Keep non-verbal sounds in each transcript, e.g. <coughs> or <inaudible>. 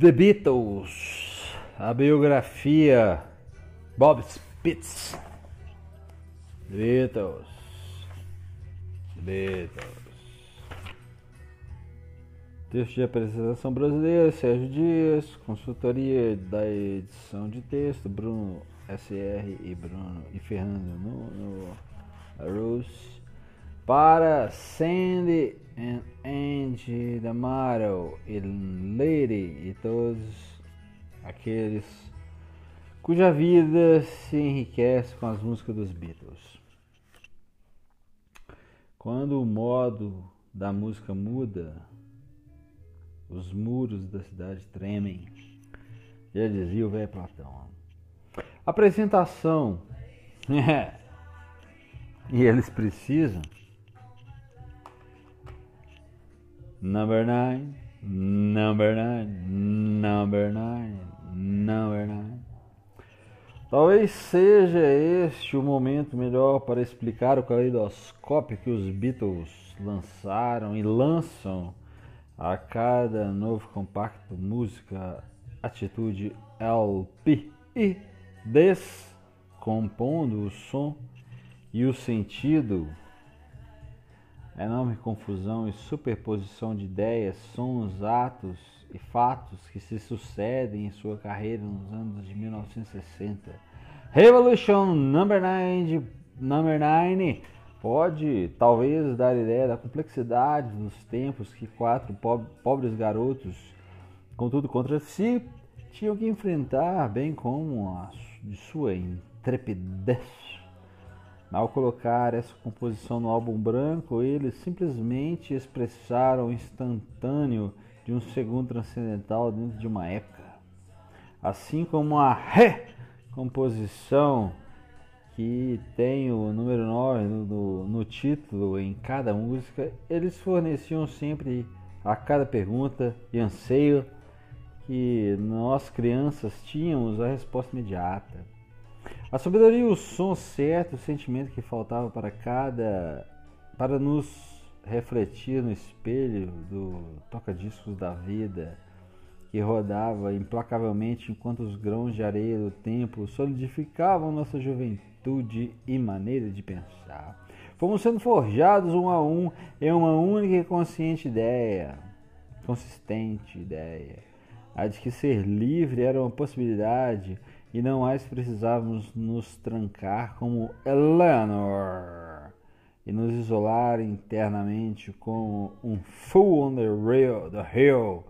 The Beatles, a biografia Bob Spitz. The Beatles, The Beatles. Texto de apresentação brasileira, Sérgio Dias, consultoria da edição de texto, Bruno SR e Bruno e Fernando no, no. Para Sandy and Angie D'Amato e Lady e todos aqueles cuja vida se enriquece com as músicas dos Beatles. Quando o modo da música muda, os muros da cidade tremem. Já dizia o velho Platão. Apresentação. <laughs> e eles precisam. Number nine, number nine, number nine, number nine. Talvez seja este o momento melhor para explicar o caleidoscópio que os Beatles lançaram e lançam a cada novo compacto música atitude LP e descompondo o som e o sentido enorme confusão e superposição de ideias, sons, atos e fatos que se sucedem em sua carreira nos anos de 1960. Revolution Number 9 Number 9 pode talvez dar ideia da complexidade dos tempos que quatro pobres garotos, contudo contra si, tinham que enfrentar, bem como a de sua intrepidez. Ao colocar essa composição no álbum branco, eles simplesmente expressaram o instantâneo de um segundo transcendental dentro de uma época. Assim como a recomposição que tem o número 9 no, no, título em cada música, eles forneciam sempre a cada pergunta e anseio que nós crianças tínhamos a resposta imediata. A sabedoria, o som certo, o sentimento que faltava para cada para nos refletir no espelho do toca-discos da vida que rodava implacavelmente enquanto os grãos de areia do tempo solidificavam nossa juventude e maneira de pensar. Fomos sendo forjados um a um em uma única e consciente ideia, consistente ideia, a de que ser livre era uma possibilidade e não mais precisávamos nos trancar como Eleanor e nos isolar internamente como um fool on the rail, the hill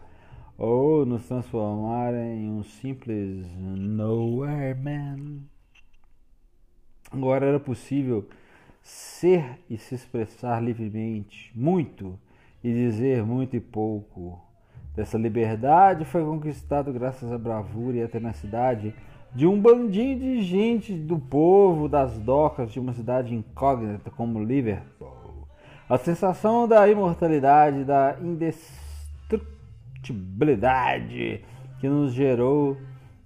ou nos transformar em um simples nowhere man. Agora era possível ser e se expressar livremente, muito e dizer muito e pouco. Dessa liberdade foi conquistado graças à bravura e à tenacidade de um bandinho de gente do povo das docas de uma cidade incógnita como Liverpool. A sensação da imortalidade, da indestrutível susceptibilidade que nos gerou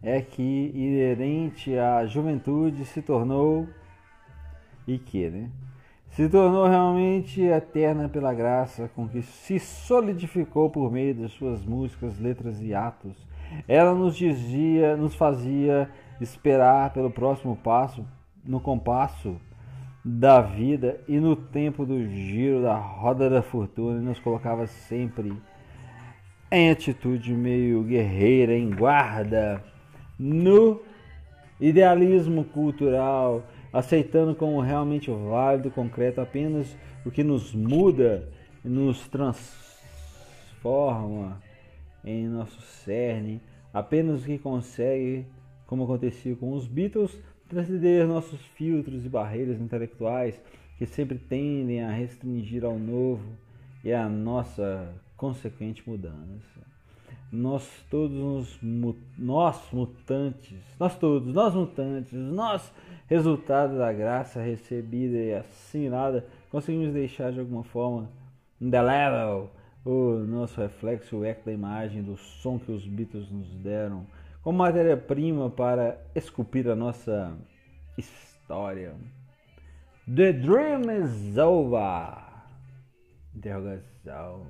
é que inerente à juventude se tornou e que, né? Se tornou realmente eterna pela graça com que se solidificou por meio de suas músicas, letras e atos. Ela nos dizia, nos fazia esperar pelo próximo passo no compasso da vida e no tempo do giro da roda da fortuna e nos colocava sempre em atitude meio guerreira, em guarda, no idealismo cultural, aceitando como realmente válido, concreto apenas o que nos muda e nos transforma em nosso cerne, apenas o que consegue, como acontecia com os Beatles, transcender nossos filtros e barreiras intelectuais que sempre tendem a restringir ao novo e à nossa consequente mudança. Nós todos, nós mutantes, nós todos, nós mutantes, nós resultado da graça recebida e assinada, conseguimos deixar de alguma forma indelével o nosso reflexo, o eco da imagem, do som que os Beatles nos deram, como matéria-prima para esculpir a nossa história. The dream is over. Interrogação.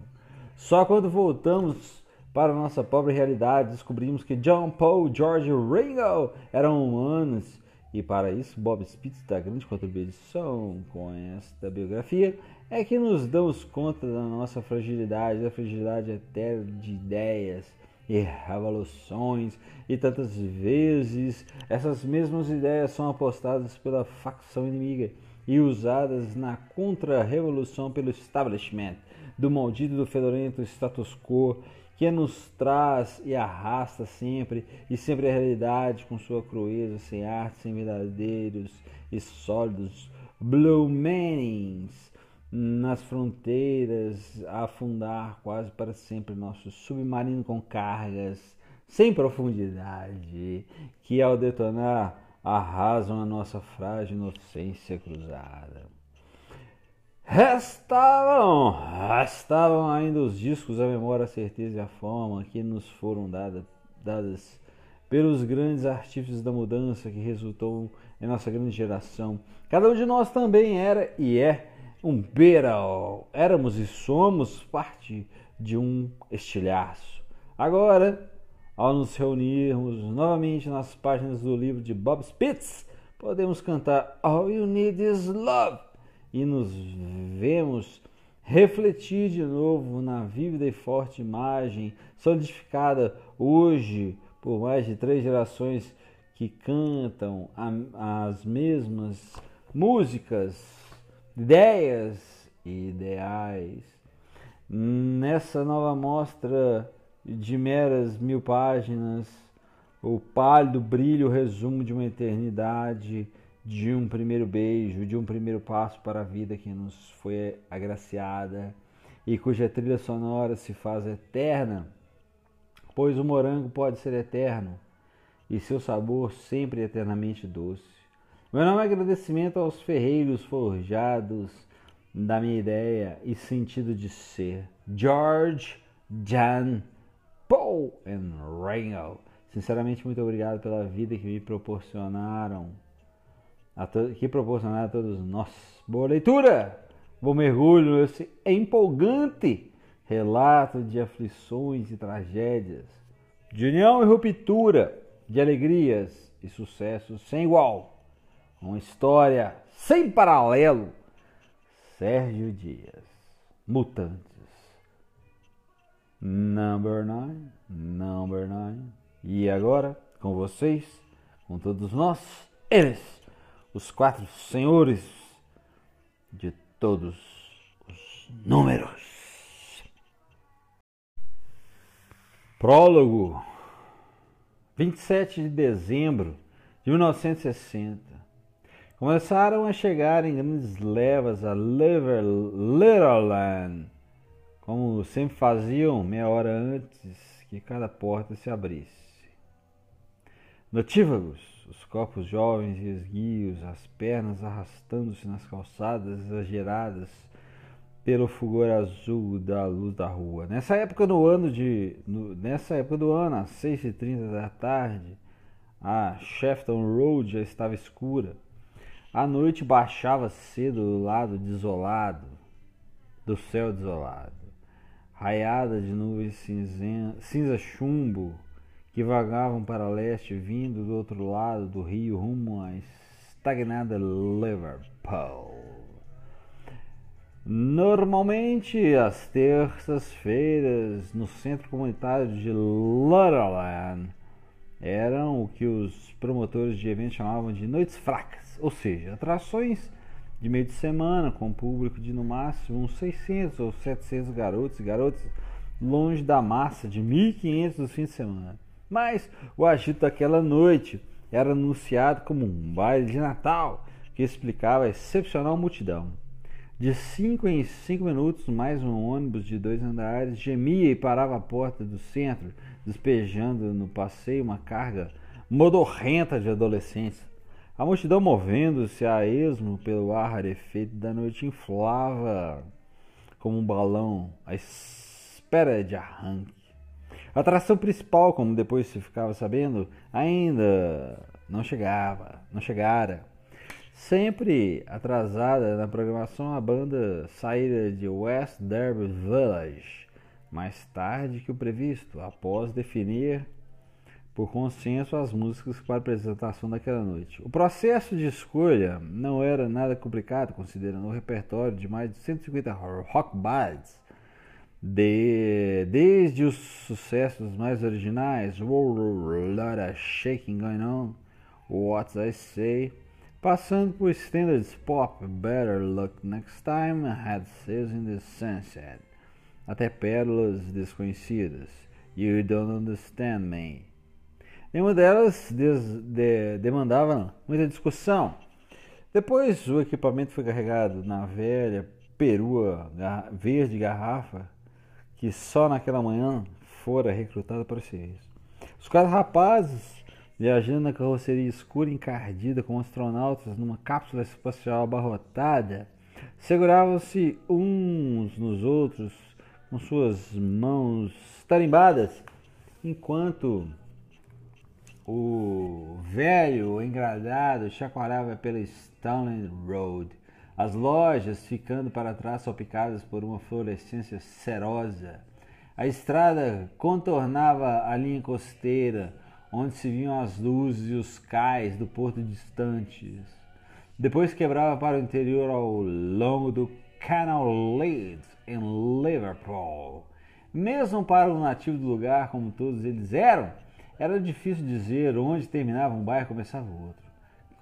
Só quando voltamos para nossa pobre realidade, descobrimos que John Paul, George Ringo eram humanos. E para isso, Bob Spitz da grande contribuição com esta biografia é que nos damos conta da nossa fragilidade, da fragilidade eterna de ideias e revoluções, e tantas vezes essas mesmas ideias são apostadas pela facção inimiga e usadas na contra-revolução pelo establishment do maldito do fedorento status quo que nos traz e arrasta sempre e sempre a realidade com sua crueza, sem arte, sem verdadeiros e sólidos blue manings nas fronteiras, a afundar quase para sempre nosso submarino com cargas sem profundidade, que ao detonar arrasam a nossa frágil inocência cruzada. Restavam, restavam ainda os discos, a memória, a certeza e a forma que nos foram dada, dadas pelos grandes artífices da mudança que resultou em nossa grande geração. Cada um de nós também era e é um beral. Éramos e somos parte de um estilhaço. Agora, ao nos reunirmos novamente nas páginas do livro de Bob Spitz, podemos cantar All You Need Is Love e nos vemos refletir de novo na vívida e forte imagem solidificada hoje por mais de três gerações que cantam as mesmas músicas, ideias e ideais. Nessa nova mostra de meras mil páginas, o pálido brilho, resumo de uma eternidade de um primeiro beijo, de um primeiro passo para a vida que nos foi agraciada e cuja trilha sonora se faz eterna, pois o morango pode ser eterno e seu sabor sempre eternamente doce. Meu nome é agradecimento aos ferreiros forjados da minha ideia e sentido de ser. George, Jan, Paul e Ringo. Sinceramente, muito obrigado pela vida que me proporcionaram que proporcionar a todos nós. Boa leitura! Bom mergulho nesse empolgante relato de aflições e tragédias, de união e ruptura, de alegrias e sucessos sem igual. Uma história sem paralelo. Sérgio Dias, Mutantes. Number 9, number 9. E agora, com vocês, com todos nós, eles os quatro senhores de todos os números. Prólogo 27 de dezembro de 1960. Começaram a chegar em grandes levas a Liver Littleland, como sempre faziam meia hora antes que cada porta se abrisse. Notívagos os corpos jovens e esguios, as pernas arrastando-se nas calçadas exageradas pelo fulgor azul da luz da rua. Nessa época do ano de, no, nessa época do ano, às 6h30 da tarde, a Shefton Road já estava escura. A noite baixava cedo do lado desolado, do céu desolado, raiada de nuvens cinza, chumbo que vagavam para leste, vindo do outro lado do rio rumo à estagnada Liverpool. Normalmente, às terças-feiras, no centro comunitário de Littleland, eram o que os promotores de eventos chamavam de noites fracas, ou seja, atrações de meio de semana com público de no máximo uns 600 ou 700 garotos e garotas longe da massa de 1500 no fim de semana. Mas o agito daquela noite era anunciado como um baile de Natal que explicava a excepcional multidão. De cinco em cinco minutos, mais um ônibus de dois andares gemia e parava à porta do centro, despejando no passeio uma carga modorrenta de adolescentes. A multidão, movendo-se a esmo pelo ar rarefeito da noite, inflava como um balão à espera de arranque. A atração principal, como depois se ficava sabendo, ainda não chegava, não chegara. Sempre atrasada na programação, a banda saíra de West Derby Village, mais tarde que o previsto, após definir por consenso as músicas para a apresentação daquela noite. O processo de escolha não era nada complicado, considerando o repertório de mais de 150 rock bands, de, desde os sucessos mais originais, Lotta Shaking Going On, What I Say, passando por standards pop, Better Luck Next Time, Had Sails in the Sunset, até pérolas desconhecidas, You Don't Understand Me. Nenhuma delas de, demandava muita discussão. Depois o equipamento foi carregado na velha perua verde garrafa que só naquela manhã fora recrutada para o serviço. Os quatro rapazes viajando na carroceria escura encardida como astronautas numa cápsula espacial abarrotada, seguravam-se uns nos outros com suas mãos tarimbadas, enquanto o velho engradado chacoalhava pela Stoneland Road, as lojas ficando para trás salpicadas por uma fluorescência cerosa. A estrada contornava a linha costeira, onde se viam as luzes e os cais do porto distantes. Depois quebrava para o interior ao longo do Canal Leeds, em Liverpool. Mesmo para um nativo do lugar, como todos eles eram, era difícil dizer onde terminava um bairro e começava outro.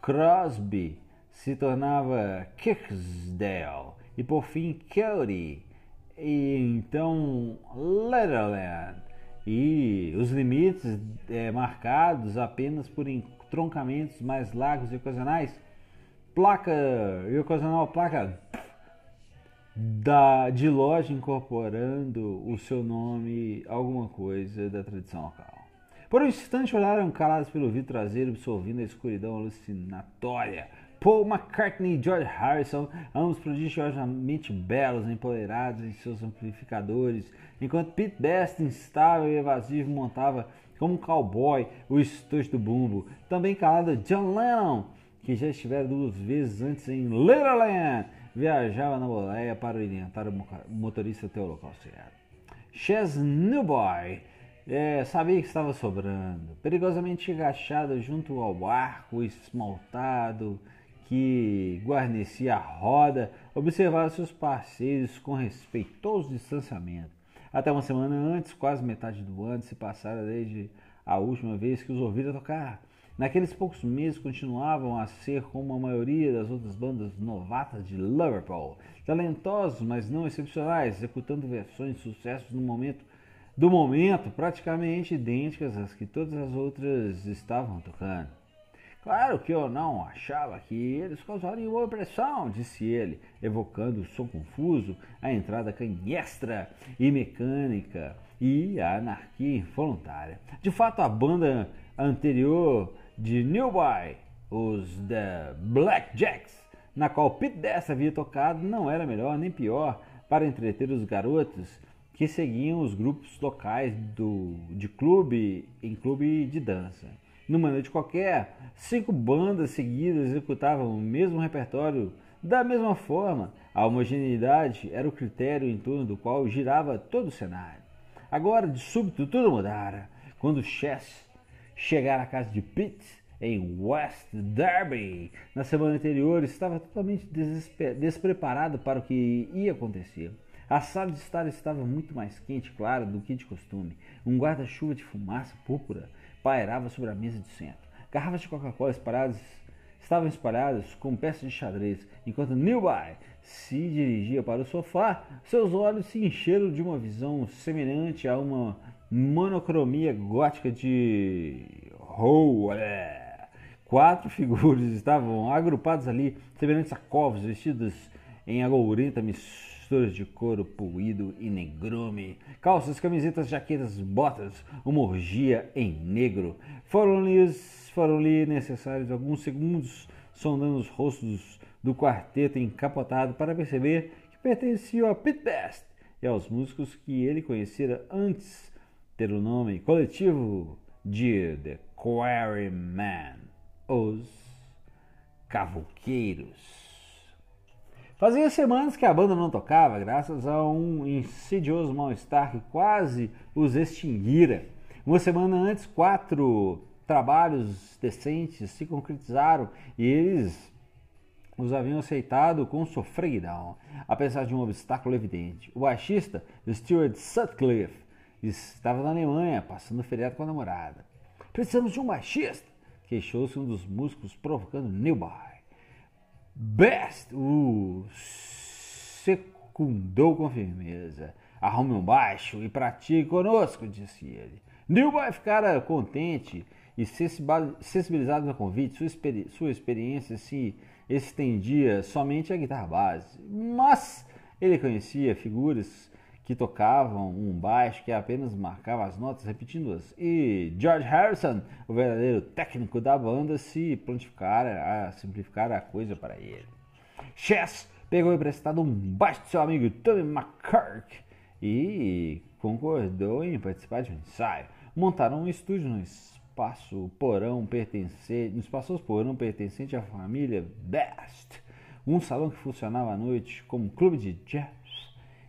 Crosby se tornava Kirksdale e por fim Cody e então Letterland e os limites é, marcados apenas por entroncamentos mais largos e ocasionais placa e ocasional placa da, de loja incorporando o seu nome alguma coisa da tradição local. Por um instante olharam calados pelo vidro traseiro, absorvendo a escuridão alucinatória. Paul McCartney e George Harrison, ambos prodigiosamente belos, empoderados em seus amplificadores, enquanto Pete Best, instável e evasivo, montava como um cowboy o estojo do bumbo. Também calado John Lennon, que já estivera duas vezes antes em Little Land, viajava na boleia para orientar o motorista até o local certo. Ches Newboy é, sabia que estava sobrando, perigosamente agachado junto ao arco esmaltado que guarnecia a roda, observava seus parceiros com respeitoso distanciamento. Até uma semana antes, quase metade do ano se passara desde a última vez que os ouviram tocar. Naqueles poucos meses continuavam a ser como a maioria das outras bandas novatas de Liverpool, talentosos, mas não excepcionais, executando versões de sucessos no momento do momento praticamente idênticas às que todas as outras estavam tocando. Claro que eu não achava que eles causariam boa impressão, disse ele, evocando o som confuso, a entrada canhestra e mecânica e a anarquia involuntária. De fato, a banda anterior de Newby, os The Blackjacks, na qual Pete Dess havia tocado, não era melhor nem pior para entreter os garotos que seguiam os grupos locais do, de clube em clube de dança. Numa noite qualquer, cinco bandas seguidas executavam o mesmo repertório da mesma forma. A homogeneidade era o critério em torno do qual girava todo o cenário. Agora, de súbito, tudo mudara. Quando Chess chegara à casa de Pete, em West Derby, na semana anterior, estava totalmente despreparado para o que ia acontecer. A sala de estar estava muito mais quente, clara, do que de costume. Um guarda-chuva de fumaça púrpura pairava sobre a mesa de centro. Garrafas de Coca-Cola espalhadas estavam espalhadas como peças de xadrez, enquanto Newby se dirigia para o sofá, seus olhos se encheram de uma visão semelhante a uma monocromia gótica de Howler. Quatro figuras estavam agrupadas ali, semelhantes a covos vestidos em agourenta mistura de couro puído e negrume, calças, camisetas, jaquetas, botas, uma orgia em negro. Foram-lhe foram necessários alguns segundos sondando os rostos do quarteto encapotado para perceber que pertenciam a Pete Best e aos músicos que ele conhecera antes ter o nome coletivo de The Quarrymen, os Cavoqueiros. Fazia semanas que a banda não tocava, graças a um insidioso mal-estar que quase os extinguira. Uma semana antes, quatro trabalhos decentes se concretizaram e eles os haviam aceitado com sofreguidão, apesar de um obstáculo evidente. O baixista, Stuart Sutcliffe, estava na Alemanha, passando feriado com a namorada. Precisamos de um baixista, queixou-se um dos músicos, provocando Newby. Best! O secundou com firmeza. Arrume um baixo e pratique conosco, disse ele. Newby ficara contente e sensibilizado no convite. Sua, experi sua experiência se estendia somente à guitarra base, mas ele conhecia figuras que tocavam um baixo que apenas marcava as notas repetindo-as. E George Harrison, o verdadeiro técnico da banda, se prontificara a simplificar a coisa para ele. Chess pegou emprestado um baixo de seu amigo Tommy McCurk e concordou em participar de um ensaio. Montaram um estúdio no espaço porão pertencente, no espaçoso porão pertencente à família Best, um salão que funcionava à noite como clube de jazz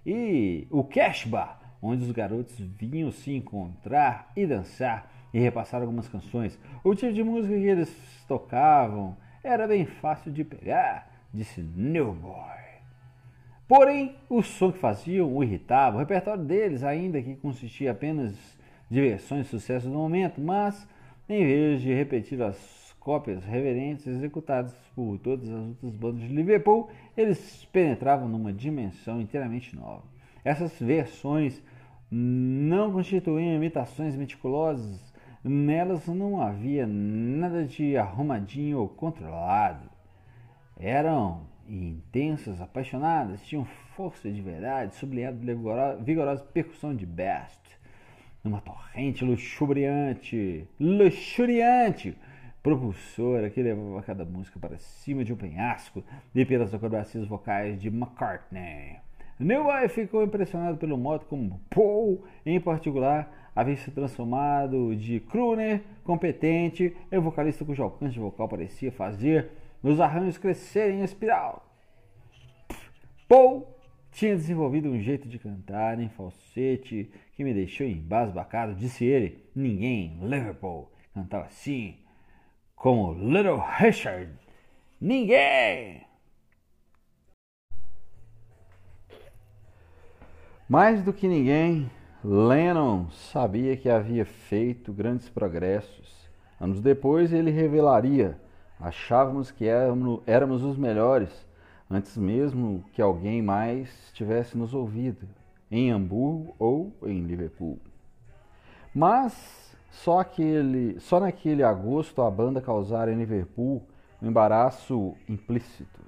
e o Cash Bar, onde os garotos vinham se encontrar e dançar e repassar algumas canções. O tipo de música que eles tocavam era bem fácil de pegar, disse New Boy. Porém, o som que faziam o irritava. O repertório deles, ainda que consistia apenas de versões de sucesso do momento, mas em vez de repetir as cópias reverentes executadas por todas as outras bandas de Liverpool, eles penetravam numa dimensão inteiramente nova. Essas versões não constituíam imitações meticulosas, nelas não havia nada de arrumadinho ou controlado. Eram intensas, apaixonadas, tinham força de verdade, sublinhado pela vigorosa percussão de Best numa torrente luxuriante, luxuriante, propulsora que levava cada música para cima de um penhasco e pelas acrobacias vocais de McCartney. Newby ficou impressionado pelo modo como Paul, em particular, havia se transformado de crooner competente em vocalista cujo alcance vocal parecia fazer os arranjos crescerem em espiral. Paul tinha desenvolvido um jeito de cantar em falsete que me deixou embasbacado, disse ele. Ninguém Liverpool cantava assim como Little Richard. Ninguém! Mais do que ninguém, Lennon sabia que havia feito grandes progressos. Anos depois, ele revelaria: achávamos que éramos os melhores antes mesmo que alguém mais tivesse nos ouvido, em Hamburgo ou em Liverpool. Mas só, aquele, só naquele agosto a banda causara em Liverpool um embaraço implícito.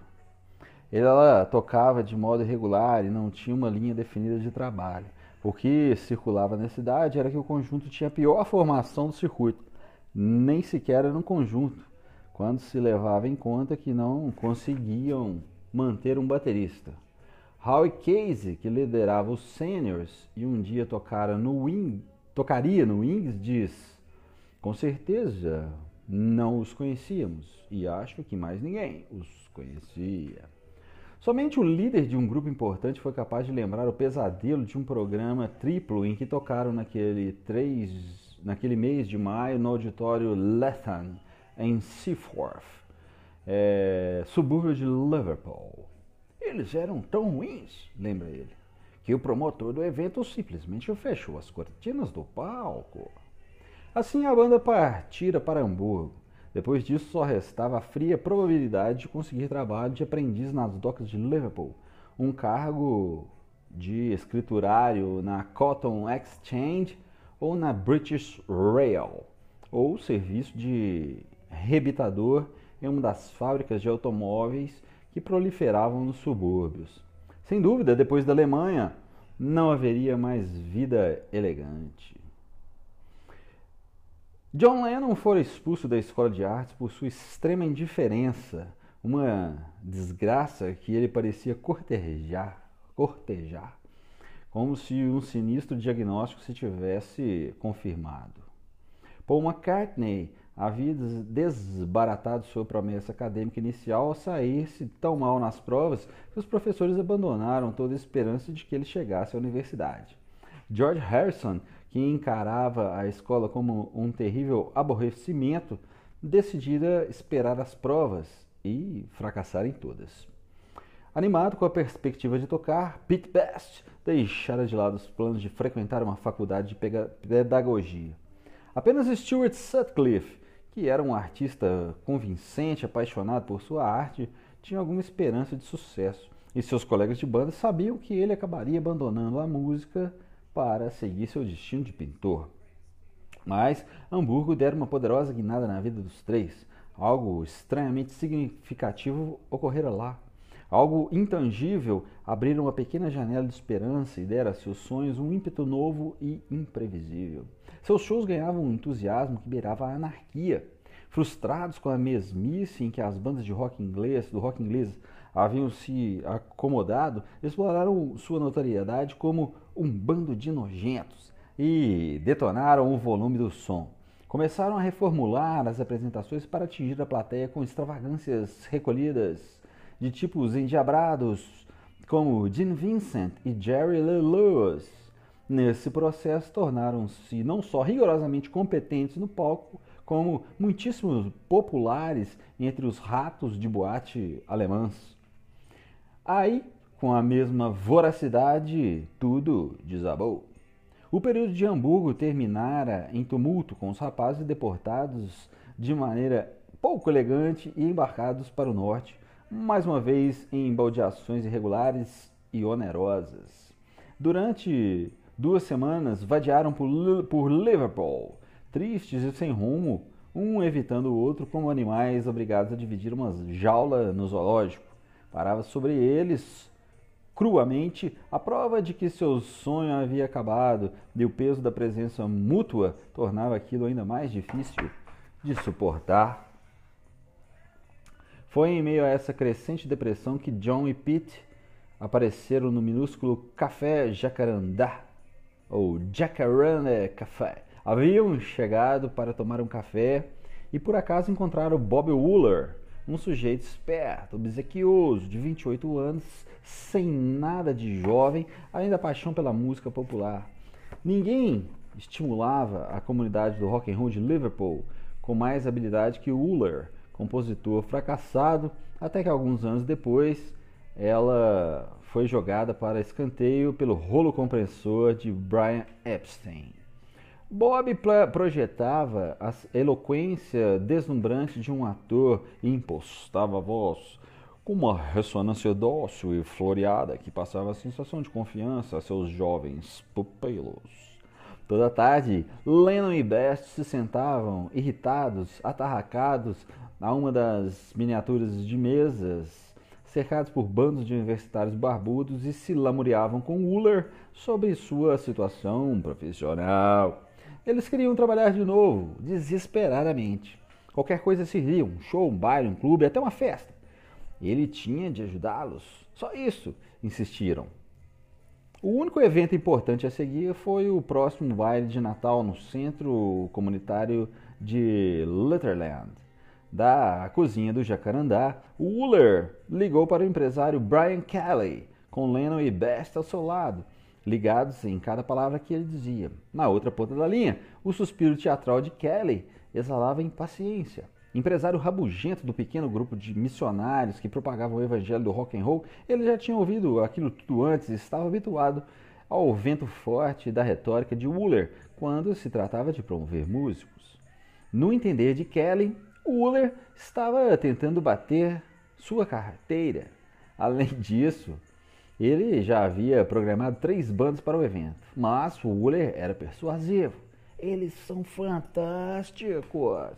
Ela tocava de modo irregular e não tinha uma linha definida de trabalho. O que circulava na cidade era que o conjunto tinha a pior formação do circuito, nem sequer era um conjunto, quando se levava em conta que não conseguiam manter um baterista. Howie Casey, que liderava os Seniors e um dia tocara no Wing, tocaria no Wings, diz: Com certeza não os conhecíamos e acho que mais ninguém os conhecia. Somente o líder de um grupo importante foi capaz de lembrar o pesadelo de um programa triplo em que tocaram naquele, três, naquele mês de maio no auditório Lethan, em Seaforth é, subúrbio de Liverpool. Eles eram tão ruins, lembra ele, que o promotor do evento simplesmente fechou as cortinas do palco. Assim a banda partira para Hamburgo. Depois disso, só restava a fria probabilidade de conseguir trabalho de aprendiz nas docas de Liverpool, um cargo de escriturário na Cotton Exchange ou na British Rail, ou serviço de rebitador em uma das fábricas de automóveis que proliferavam nos subúrbios. Sem dúvida, depois da Alemanha, não haveria mais vida elegante. John Lennon fora expulso da escola de artes por sua extrema indiferença, uma desgraça que ele parecia cortejar, cortejar, como se um sinistro diagnóstico se tivesse confirmado. Paul McCartney havia desbaratado sua promessa acadêmica inicial ao sair-se tão mal nas provas que os professores abandonaram toda a esperança de que ele chegasse à universidade. George Harrison, que encarava a escola como um terrível aborrecimento, decidira esperar as provas e fracassar em todas. Animado com a perspectiva de tocar, Pete Best deixara de lado os planos de frequentar uma faculdade de pedagogia. Apenas Stuart Sutcliffe que era um artista convincente, apaixonado por sua arte, tinha alguma esperança de sucesso. E seus colegas de banda sabiam que ele acabaria abandonando a música para seguir seu destino de pintor. Mas Hamburgo dera uma poderosa guinada na vida dos três. Algo estranhamente significativo ocorrera lá. Algo intangível abrira uma pequena janela de esperança e dera a seus sonhos um ímpeto novo e imprevisível. Seus shows ganhavam um entusiasmo que beirava a anarquia. Frustrados com a mesmice em que as bandas de rock inglês, do rock inglês haviam se acomodado, exploraram sua notoriedade como um bando de nojentos e detonaram o volume do som. Começaram a reformular as apresentações para atingir a plateia com extravagâncias recolhidas de tipos endiabrados como Gene Vincent e Jerry Lee Lewis. Nesse processo, tornaram-se não só rigorosamente competentes no palco, como muitíssimos populares entre os ratos de boate alemãs. Aí, com a mesma voracidade, tudo desabou. O período de Hamburgo terminara em tumulto, com os rapazes deportados de maneira pouco elegante e embarcados para o norte, mais uma vez em baldeações irregulares e onerosas. Durante Duas semanas vadiaram por, por Liverpool, tristes e sem rumo, um evitando o outro como animais obrigados a dividir uma jaula no zoológico. Parava sobre eles cruamente a prova de que seu sonho havia acabado e o peso da presença mútua tornava aquilo ainda mais difícil de suportar. Foi em meio a essa crescente depressão que John e Pete apareceram no minúsculo Café Jacarandá ou Jacaranda Café. Haviam chegado para tomar um café e por acaso encontraram Bob Wooler, um sujeito esperto, obsequioso, de 28 anos, sem nada de jovem, além da paixão pela música popular. Ninguém estimulava a comunidade do rock and roll de Liverpool com mais habilidade que Wooler, compositor fracassado, até que alguns anos depois ela foi jogada para escanteio pelo rolo compressor de Brian Epstein. Bob projetava a eloquência deslumbrante de um ator e impostava a voz com uma ressonância dócil e floreada que passava a sensação de confiança a seus jovens pupilos. Toda tarde, Lennon e Best se sentavam, irritados, atarracados, a uma das miniaturas de mesas cercados por bandos de universitários barbudos e se lamuriavam com Uller sobre sua situação profissional. Eles queriam trabalhar de novo, desesperadamente. Qualquer coisa servia, um show, um baile, um clube, até uma festa. Ele tinha de ajudá-los. Só isso, insistiram. O único evento importante a seguir foi o próximo baile de Natal no centro comunitário de Litterland da cozinha do Jacarandá, Wooler ligou para o empresário Brian Kelly, com Lennon e Best ao seu lado, ligados em cada palavra que ele dizia. Na outra ponta da linha, o suspiro teatral de Kelly exalava impaciência. Empresário rabugento do pequeno grupo de missionários que propagavam o evangelho do rock and roll, ele já tinha ouvido aquilo tudo antes e estava habituado ao vento forte da retórica de Wooler quando se tratava de promover músicos. No entender de Kelly, Uller estava tentando bater sua carteira. Além <laughs> disso, ele já havia programado três bandas para o evento, mas o Uller era persuasivo. Eles são fantásticos,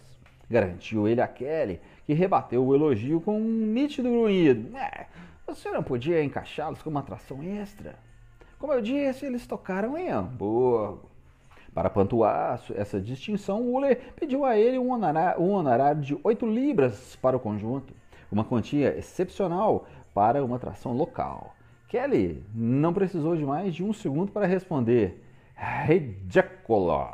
garantiu ele a Kelly, que rebateu o elogio com um nítido grunhido. É, você não podia encaixá-los como atração extra? Como eu disse, eles tocaram em Hamburgo. Para pontuar essa distinção, Uller pediu a ele um honorário, um honorário de 8 libras para o conjunto, uma quantia excepcional para uma atração local. Kelly não precisou de mais de um segundo para responder: Ridículo!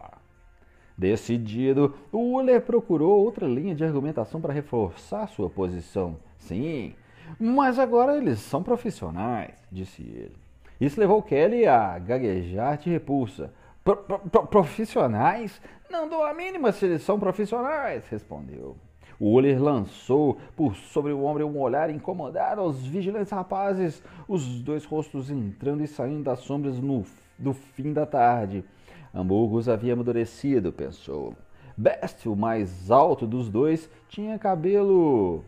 Decidido, Uller procurou outra linha de argumentação para reforçar sua posição. Sim, mas agora eles são profissionais, disse ele. Isso levou Kelly a gaguejar de repulsa. Pro, pro, profissionais? Não dou a mínima se eles são profissionais, respondeu. O Uller lançou por sobre o ombro um olhar incomodado aos vigilantes rapazes, os dois rostos entrando e saindo das sombras no, do fim da tarde. Hamburgos havia amadurecido, pensou. Best, o mais alto dos dois, tinha cabelo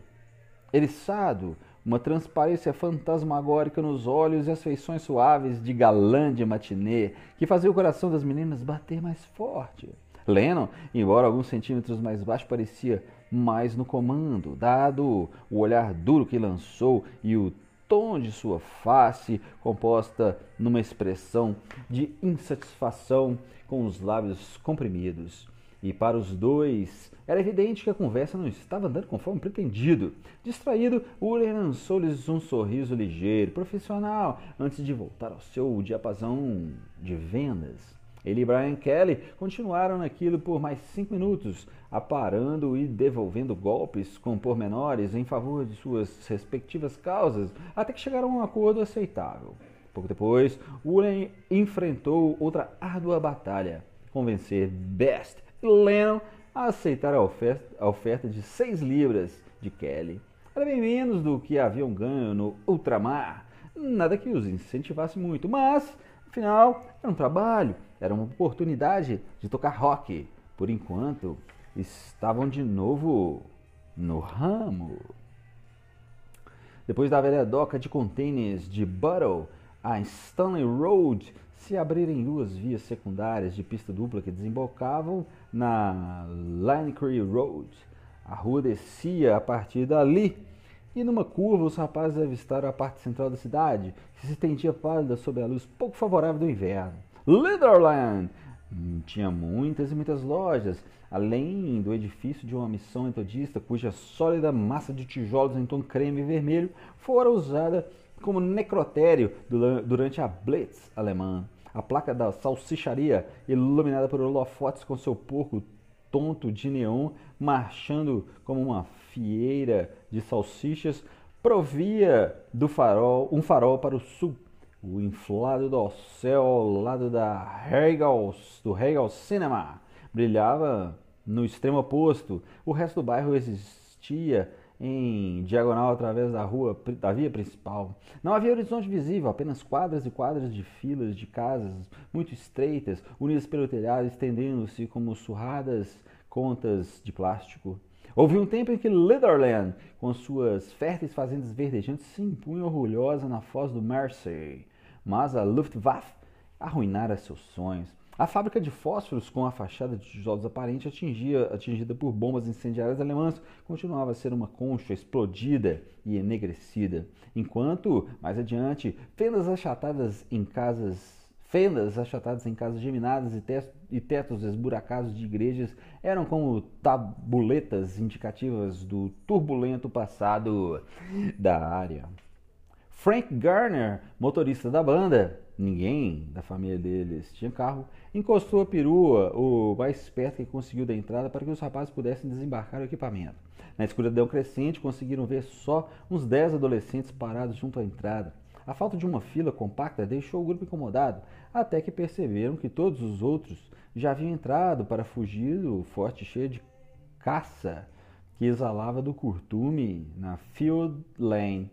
eriçado, uma transparência fantasmagórica nos olhos e as feições suaves de galã de matinê que fazia o coração das meninas bater mais forte. Lennon, embora alguns centímetros mais baixo, parecia mais no comando, dado o olhar duro que lançou e o tom de sua face, composta numa expressão de insatisfação com os lábios comprimidos. E para os dois, era evidente que a conversa não estava andando conforme pretendido. Distraído, Uller lançou-lhes um sorriso ligeiro, profissional, antes de voltar ao seu diapasão de vendas. Ele e Brian Kelly continuaram naquilo por mais cinco minutos, aparando e devolvendo golpes com pormenores em favor de suas respectivas causas, até que chegaram a um acordo aceitável. Pouco depois, Woolen enfrentou outra árdua batalha, convencer Best e Lennon a aceitar a oferta, a oferta de seis libras de Kelly. Era bem menos do que haviam ganho no ultramar, nada que os incentivasse muito, mas, afinal, era um trabalho era uma oportunidade de tocar rock. Por enquanto, estavam de novo no ramo. Depois da velha doca de contêineres de Buttle, a Stanley Road se abrirem duas vias secundárias de pista dupla que desembocavam na Lanecree Road. A rua descia a partir dali e numa curva os rapazes avistaram a parte central da cidade, que se estendia pálida sob a luz pouco favorável do inverno. Litherland hum, tinha muitas e muitas lojas, além do edifício de uma missão metodista cuja sólida massa de tijolos em tom creme e vermelho fora usada como necrotério durante a Blitz alemã. A placa da salsicharia, iluminada por holofotes com seu porco tonto de neon, marchando como uma fieira de salsichas, provia do farol um farol para o sul o inflado do céu ao lado da Hegel, do Hegel Cinema brilhava no extremo oposto. O resto do bairro existia em diagonal através da rua da via principal. Não havia horizonte visível, apenas quadras e quadras de filas de casas muito estreitas, unidas pelo telhado, estendendo-se como surradas contas de plástico. Houve um tempo em que Litherland, com suas férteis fazendas verdejantes, se impunha orgulhosa na foz do Mersey mas a Luftwaffe arruinara seus sonhos. A fábrica de fósforos, com a fachada de tijolos aparente atingia, atingida por bombas incendiárias alemãs, continuava a ser uma concha explodida e enegrecida, enquanto, mais adiante, fendas achatadas em casas Fendas achatadas em casas geminadas e tetos esburacados de igrejas eram como tabuletas indicativas do turbulento passado da área. Frank Garner, motorista da banda, ninguém da família deles tinha carro, encostou a perua, o mais perto que conseguiu da entrada, para que os rapazes pudessem desembarcar o equipamento. Na escuridão crescente, conseguiram ver só uns dez adolescentes parados junto à entrada. A falta de uma fila compacta deixou o grupo incomodado, até que perceberam que todos os outros já haviam entrado para fugir do forte cheio de caça que exalava do curtume na Field Lane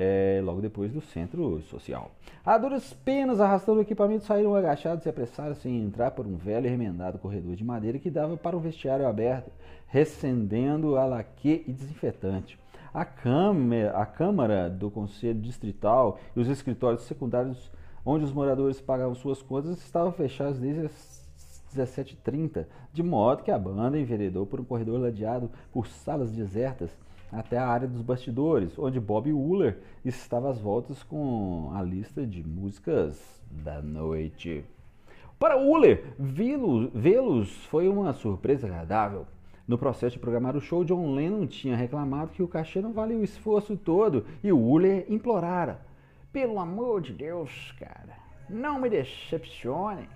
é, logo depois do centro social. A duras penas, arrastando o equipamento, saíram agachados e apressaram-se em entrar por um velho e remendado corredor de madeira que dava para um vestiário aberto, recendendo a laque e desinfetante. A câmara, a câmara do Conselho Distrital e os escritórios secundários onde os moradores pagavam suas contas estavam fechados desde as 17h30, de modo que a banda enveredou por um corredor ladeado por salas desertas até a área dos bastidores, onde Bob Wooler estava às voltas com a lista de músicas da noite. Para Wooler, vê-los foi uma surpresa agradável. No processo de programar o show, John Lennon tinha reclamado que o cachê não valia o esforço todo e Wooler implorara: Pelo amor de Deus, cara, não me decepcione.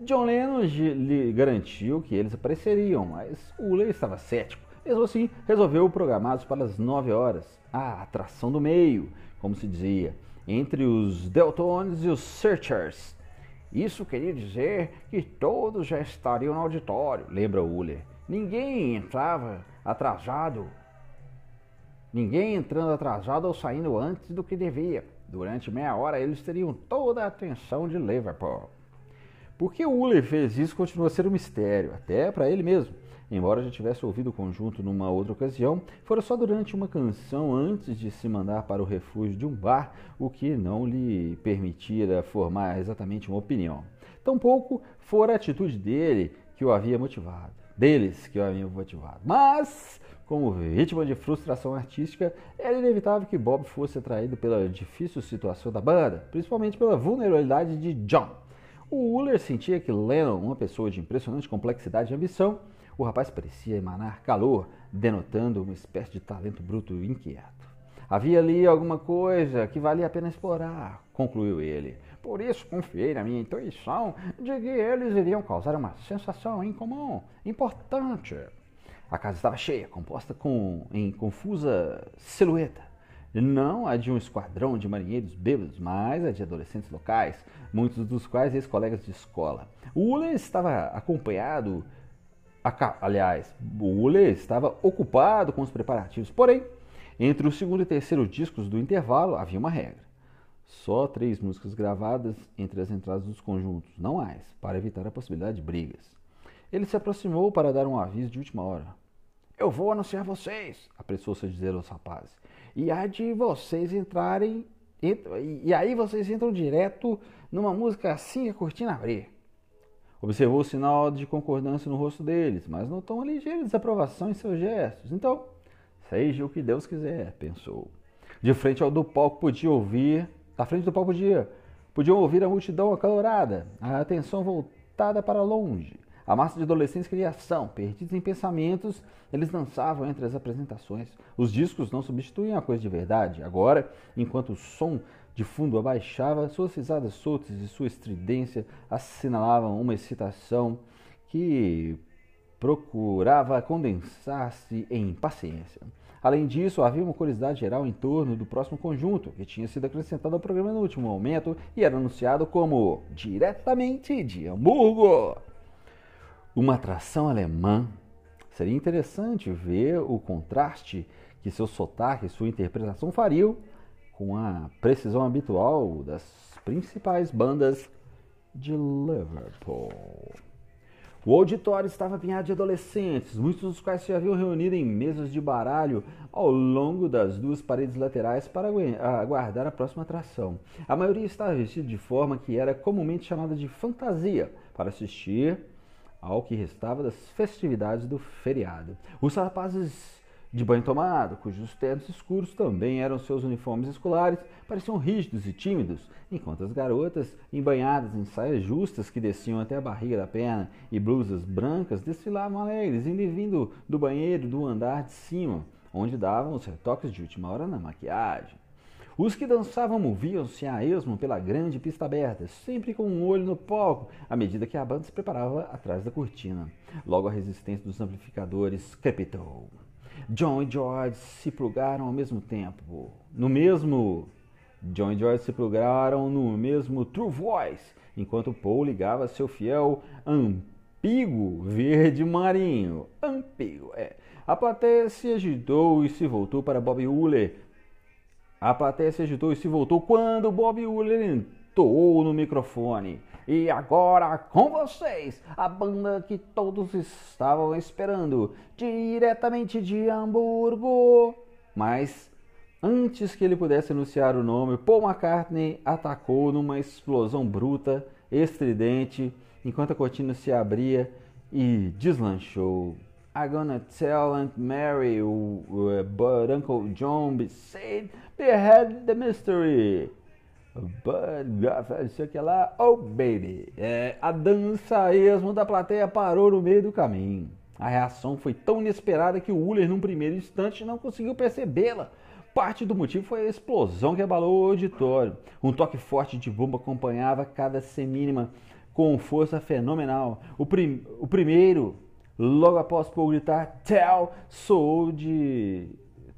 John Lennon lhe garantiu que eles apareceriam, mas Uller estava cético. Mesmo assim, resolveu programados para as 9 horas, a atração do meio, como se dizia, entre os Deltones e os Searchers. Isso queria dizer que todos já estariam no auditório, lembra Uller. Ninguém entrava atrasado. Ninguém entrando atrasado ou saindo antes do que devia. Durante meia hora eles teriam toda a atenção de Liverpool. Por que Uller fez isso continua a ser um mistério, até para ele mesmo. Embora já tivesse ouvido o conjunto numa outra ocasião, fora só durante uma canção antes de se mandar para o refúgio de um bar, o que não lhe permitira formar exatamente uma opinião. Tampouco fora a atitude dele que o havia motivado, deles que o havia motivado. Mas, como vítima de frustração artística, era inevitável que Bob fosse atraído pela difícil situação da banda, principalmente pela vulnerabilidade de John o Uller sentia que Lennon, uma pessoa de impressionante complexidade e ambição, o rapaz parecia emanar calor, denotando uma espécie de talento bruto e inquieto. Havia ali alguma coisa que valia a pena explorar, concluiu ele. Por isso confiei na minha intuição de que eles iriam causar uma sensação incomum, importante. A casa estava cheia, composta com, em confusa silhueta não a de um esquadrão de marinheiros bêbados, mas a de adolescentes locais, muitos dos quais ex-colegas de escola. O Uller estava acompanhado, aliás, o estava ocupado com os preparativos, porém, entre o segundo e terceiro discos do intervalo havia uma regra. Só três músicas gravadas entre as entradas dos conjuntos, não mais, para evitar a possibilidade de brigas. Ele se aproximou para dar um aviso de última hora. Eu vou anunciar vocês, apressou-se a dizer aos rapazes. E há de vocês entrarem. E aí vocês entram direto numa música assim a cortina abrir. Observou o sinal de concordância no rosto deles, mas notou uma ligeira desaprovação em seus gestos. Então, seja o que Deus quiser, pensou. De frente ao do palco podia ouvir, da frente do palco podia, podiam ouvir a multidão acalorada, a atenção voltada para longe. A massa de adolescentes queria ação, perdidos em pensamentos, eles dançavam entre as apresentações. Os discos não substituíam a coisa de verdade. Agora, enquanto o som de fundo abaixava, suas risadas soltas e sua estridência assinalavam uma excitação que procurava condensar-se em impaciência. Além disso, havia uma curiosidade geral em torno do próximo conjunto, que tinha sido acrescentado ao programa no último momento e era anunciado como diretamente de Hamburgo uma atração alemã. Seria interessante ver o contraste que seu sotaque e sua interpretação fariam com a precisão habitual das principais bandas de Liverpool. O auditório estava apinhado de adolescentes, muitos dos quais se haviam reunido em mesas de baralho ao longo das duas paredes laterais para aguardar a próxima atração. A maioria estava vestida de forma que era comumente chamada de fantasia para assistir ao que restava das festividades do feriado. Os rapazes de banho tomado, cujos ternos escuros também eram seus uniformes escolares, pareciam rígidos e tímidos, enquanto as garotas, embanhadas em saias justas que desciam até a barriga da perna e blusas brancas, desfilavam alegres, indo e vindo do banheiro do andar de cima, onde davam os retoques de última hora na maquiagem. Os que dançavam moviam-se a esmo pela grande pista aberta, sempre com um olho no palco, à medida que a banda se preparava atrás da cortina. Logo a resistência dos amplificadores crepitou. John e George se plugaram ao mesmo tempo. No mesmo. John e George se plugaram no mesmo True Voice, enquanto Paul ligava seu fiel Ampigo Verde Marinho. Ampigo, é. A plateia se agitou e se voltou para Bob Uller, a plateia se agitou e se voltou quando Bob Wooler entoou no microfone. E agora com vocês, a banda que todos estavam esperando, diretamente de Hamburgo. Mas antes que ele pudesse anunciar o nome, Paul McCartney atacou numa explosão bruta, estridente, enquanto a cortina se abria e deslanchou. I'm gonna tell Aunt Mary, uh, but Uncle John said behead the mystery. Sei que lá, oh baby. É, a dança a esmo da plateia parou no meio do caminho. A reação foi tão inesperada que o Uller, num primeiro instante, não conseguiu percebê-la. Parte do motivo foi a explosão que abalou o auditório. Um toque forte de bomba acompanhava cada semínima com força fenomenal. O, prim o primeiro, logo após Paul gritar Tell, soou de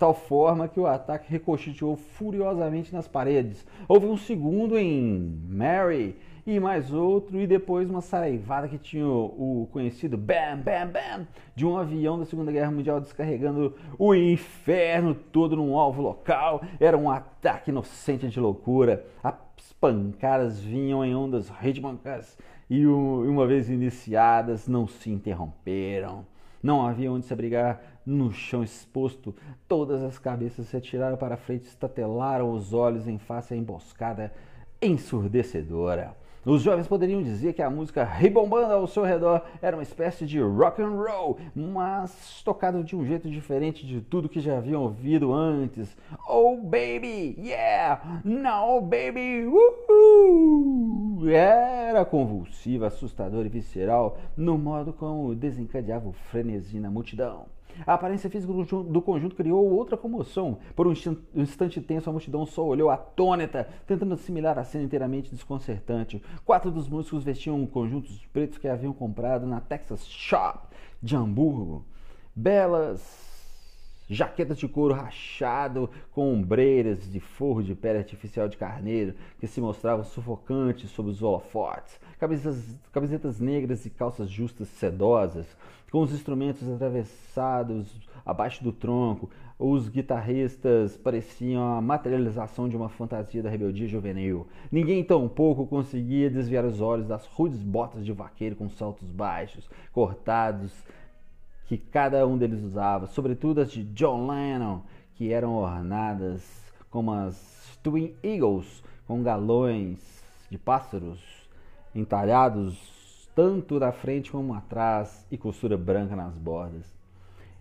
tal forma que o ataque ricocheteou furiosamente nas paredes. Houve um segundo em Mary e mais outro, e depois uma saraivada que tinha o, conhecido Bam Bam Bam de um avião da Segunda Guerra Mundial descarregando o inferno todo num alvo local. Era um ataque inocente de loucura. As pancadas vinham em ondas rítmicas e uma vez iniciadas não se interromperam. Não havia onde se abrigar no chão exposto. Todas as cabeças se atiraram para frente, estatelaram os olhos em face à emboscada ensurdecedora. Os jovens poderiam dizer que a música rebombando ao seu redor era uma espécie de rock and roll, mas tocado de um jeito diferente de tudo que já haviam ouvido antes. Oh baby, yeah, now baby, uhul! Era convulsiva, assustadora e visceral no modo como desencadeava o frenesi na multidão. A aparência física do conjunto criou outra comoção. Por um instante tenso, a multidão só olhou atônita, tentando assimilar a cena inteiramente desconcertante. Quatro dos músicos vestiam conjuntos pretos que haviam comprado na Texas Shop de Hamburgo. Belas jaquetas de couro rachado com ombreiras de forro de pele artificial de carneiro que se mostravam sufocantes sob os holofotes, camisetas, camisetas negras e calças justas sedosas, com os instrumentos atravessados abaixo do tronco. Os guitarristas pareciam a materialização de uma fantasia da rebeldia juvenil. Ninguém tampouco conseguia desviar os olhos das rudes botas de vaqueiro com saltos baixos, cortados, que cada um deles usava, sobretudo as de John Lennon, que eram ornadas como as Twin Eagles, com galões de pássaros entalhados tanto da frente como atrás e costura branca nas bordas.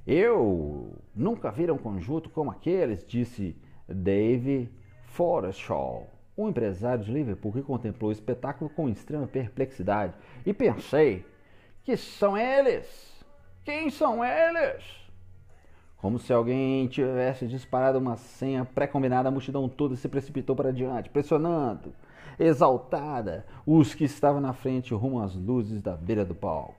Eu nunca vi um conjunto como aqueles, disse Dave Forreshaw, um empresário de Liverpool que contemplou o espetáculo com extrema perplexidade. E pensei, que são eles? Quem são eles? Como se alguém tivesse disparado uma senha pré-combinada, a multidão toda se precipitou para diante, pressionando exaltada, os que estavam na frente rumo às luzes da beira do palco.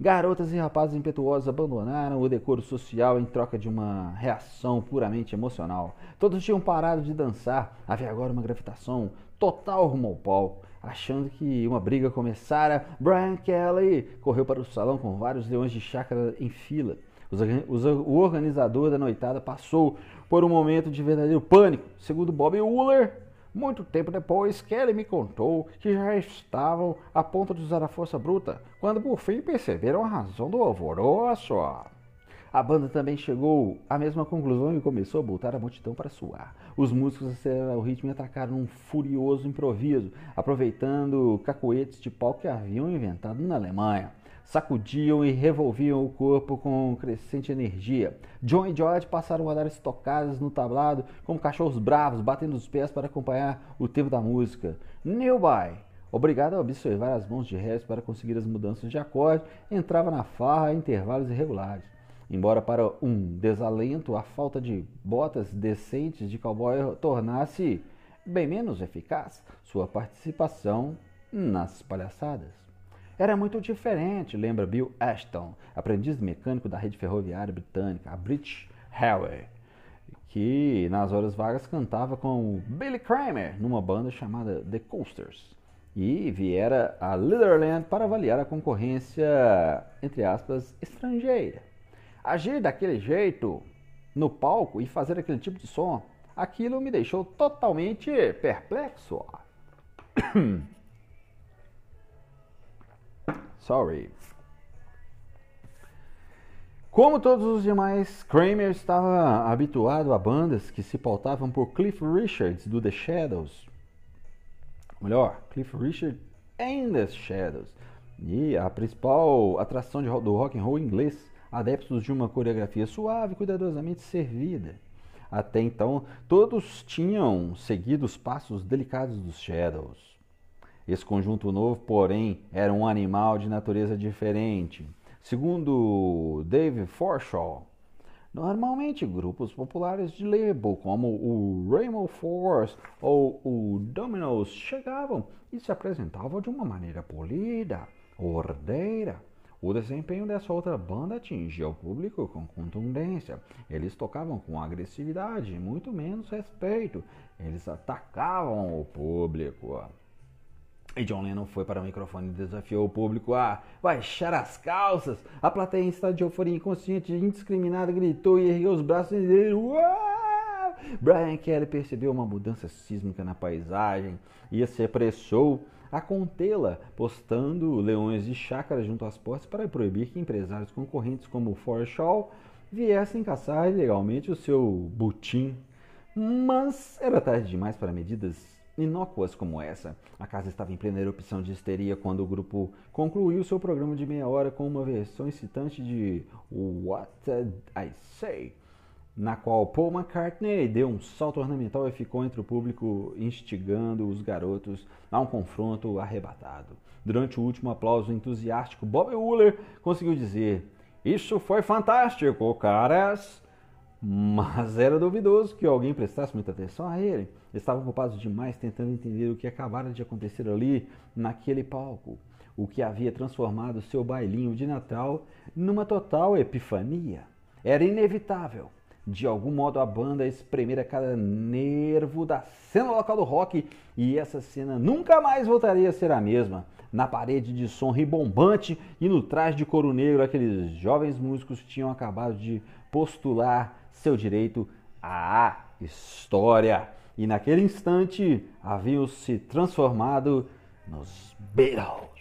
Garotas e rapazes impetuosos abandonaram o decoro social em troca de uma reação puramente emocional. Todos tinham parado de dançar, havia agora uma gravitação total rumo ao palco. Achando que uma briga começara, Brian Kelly correu para o salão com vários leões de chácara em fila. O organizador da noitada passou por um momento de verdadeiro pânico. Segundo Bob Wooler, muito tempo depois, Kelly me contou que já estavam a ponto de usar a força bruta, quando por fim perceberam a razão do alvoroço. A banda também chegou à mesma conclusão e começou a botar a multidão para suar. Os músicos aceleraram o ritmo e atacaram um furioso improviso, aproveitando cacoetes de pau que haviam inventado na Alemanha sacudiam e revolviam o corpo com crescente energia. John e George passaram a dar estocadas no tablado como cachorros bravos, batendo os pés para acompanhar o tempo da música. Newby, obrigado a observar as mãos de resto para conseguir as mudanças de acorde, entrava na farra a intervalos irregulares. Embora para um desalento a falta de botas decentes de cowboy tornasse bem menos eficaz sua participação nas palhaçadas. Era muito diferente, lembra Bill Ashton, aprendiz mecânico da rede ferroviária britânica, a British Railway, que nas horas vagas cantava com Billy Kramer numa banda chamada The Coasters. E viera a Litherland para avaliar a concorrência, entre aspas, estrangeira. Agir daquele jeito no palco e fazer aquele tipo de som, aquilo me deixou totalmente perplexo. <coughs> Sorry. Como todos os demais, Kramer estava habituado a bandas que se pautavam por Cliff Richards do The Shadows. Melhor, Cliff Richard and The Shadows. E a principal atração de, do rock and roll inglês, adeptos de uma coreografia suave e cuidadosamente servida. Até então, todos tinham seguido os passos delicados dos Shadows. Esse conjunto novo, porém, era um animal de natureza diferente. Segundo Dave Forshaw, Normalmente, grupos populares de label como o Rainbow Force ou o Dominoes chegavam e se apresentavam de uma maneira polida, ordeira. O desempenho dessa outra banda atingia o público com contundência. Eles tocavam com agressividade e muito menos respeito. Eles atacavam o público. E John Lennon foi para o microfone e desafiou o público a baixar as calças. A plateia em estado de euforia inconsciente e indiscriminada gritou e ergueu os braços e disse, Uau! Brian Kelly percebeu uma mudança sísmica na paisagem e se apressou a contê-la, postando leões de chácara junto às portas para proibir que empresários concorrentes como Forshaw viessem caçar ilegalmente o seu butim. Mas era tarde demais para medidas inócuas como essa. A casa estava em plena erupção de histeria quando o grupo concluiu seu programa de meia hora com uma versão excitante de What Did I Say? Na qual Paul McCartney deu um salto ornamental e ficou entre o público, instigando os garotos a um confronto arrebatado. Durante o último aplauso entusiástico, Bob Wooler conseguiu dizer: Isso foi fantástico, caras! Mas era duvidoso que alguém prestasse muita atenção a ele. Estavam ocupados demais tentando entender o que acabara de acontecer ali, naquele palco. O que havia transformado seu bailinho de Natal numa total epifania. Era inevitável. De algum modo a banda espremera cada nervo da cena local do rock e essa cena nunca mais voltaria a ser a mesma. Na parede de som ribombante e no traje de couro negro, aqueles jovens músicos tinham acabado de postular seu direito à história. E naquele instante haviam se transformado nos Beatles.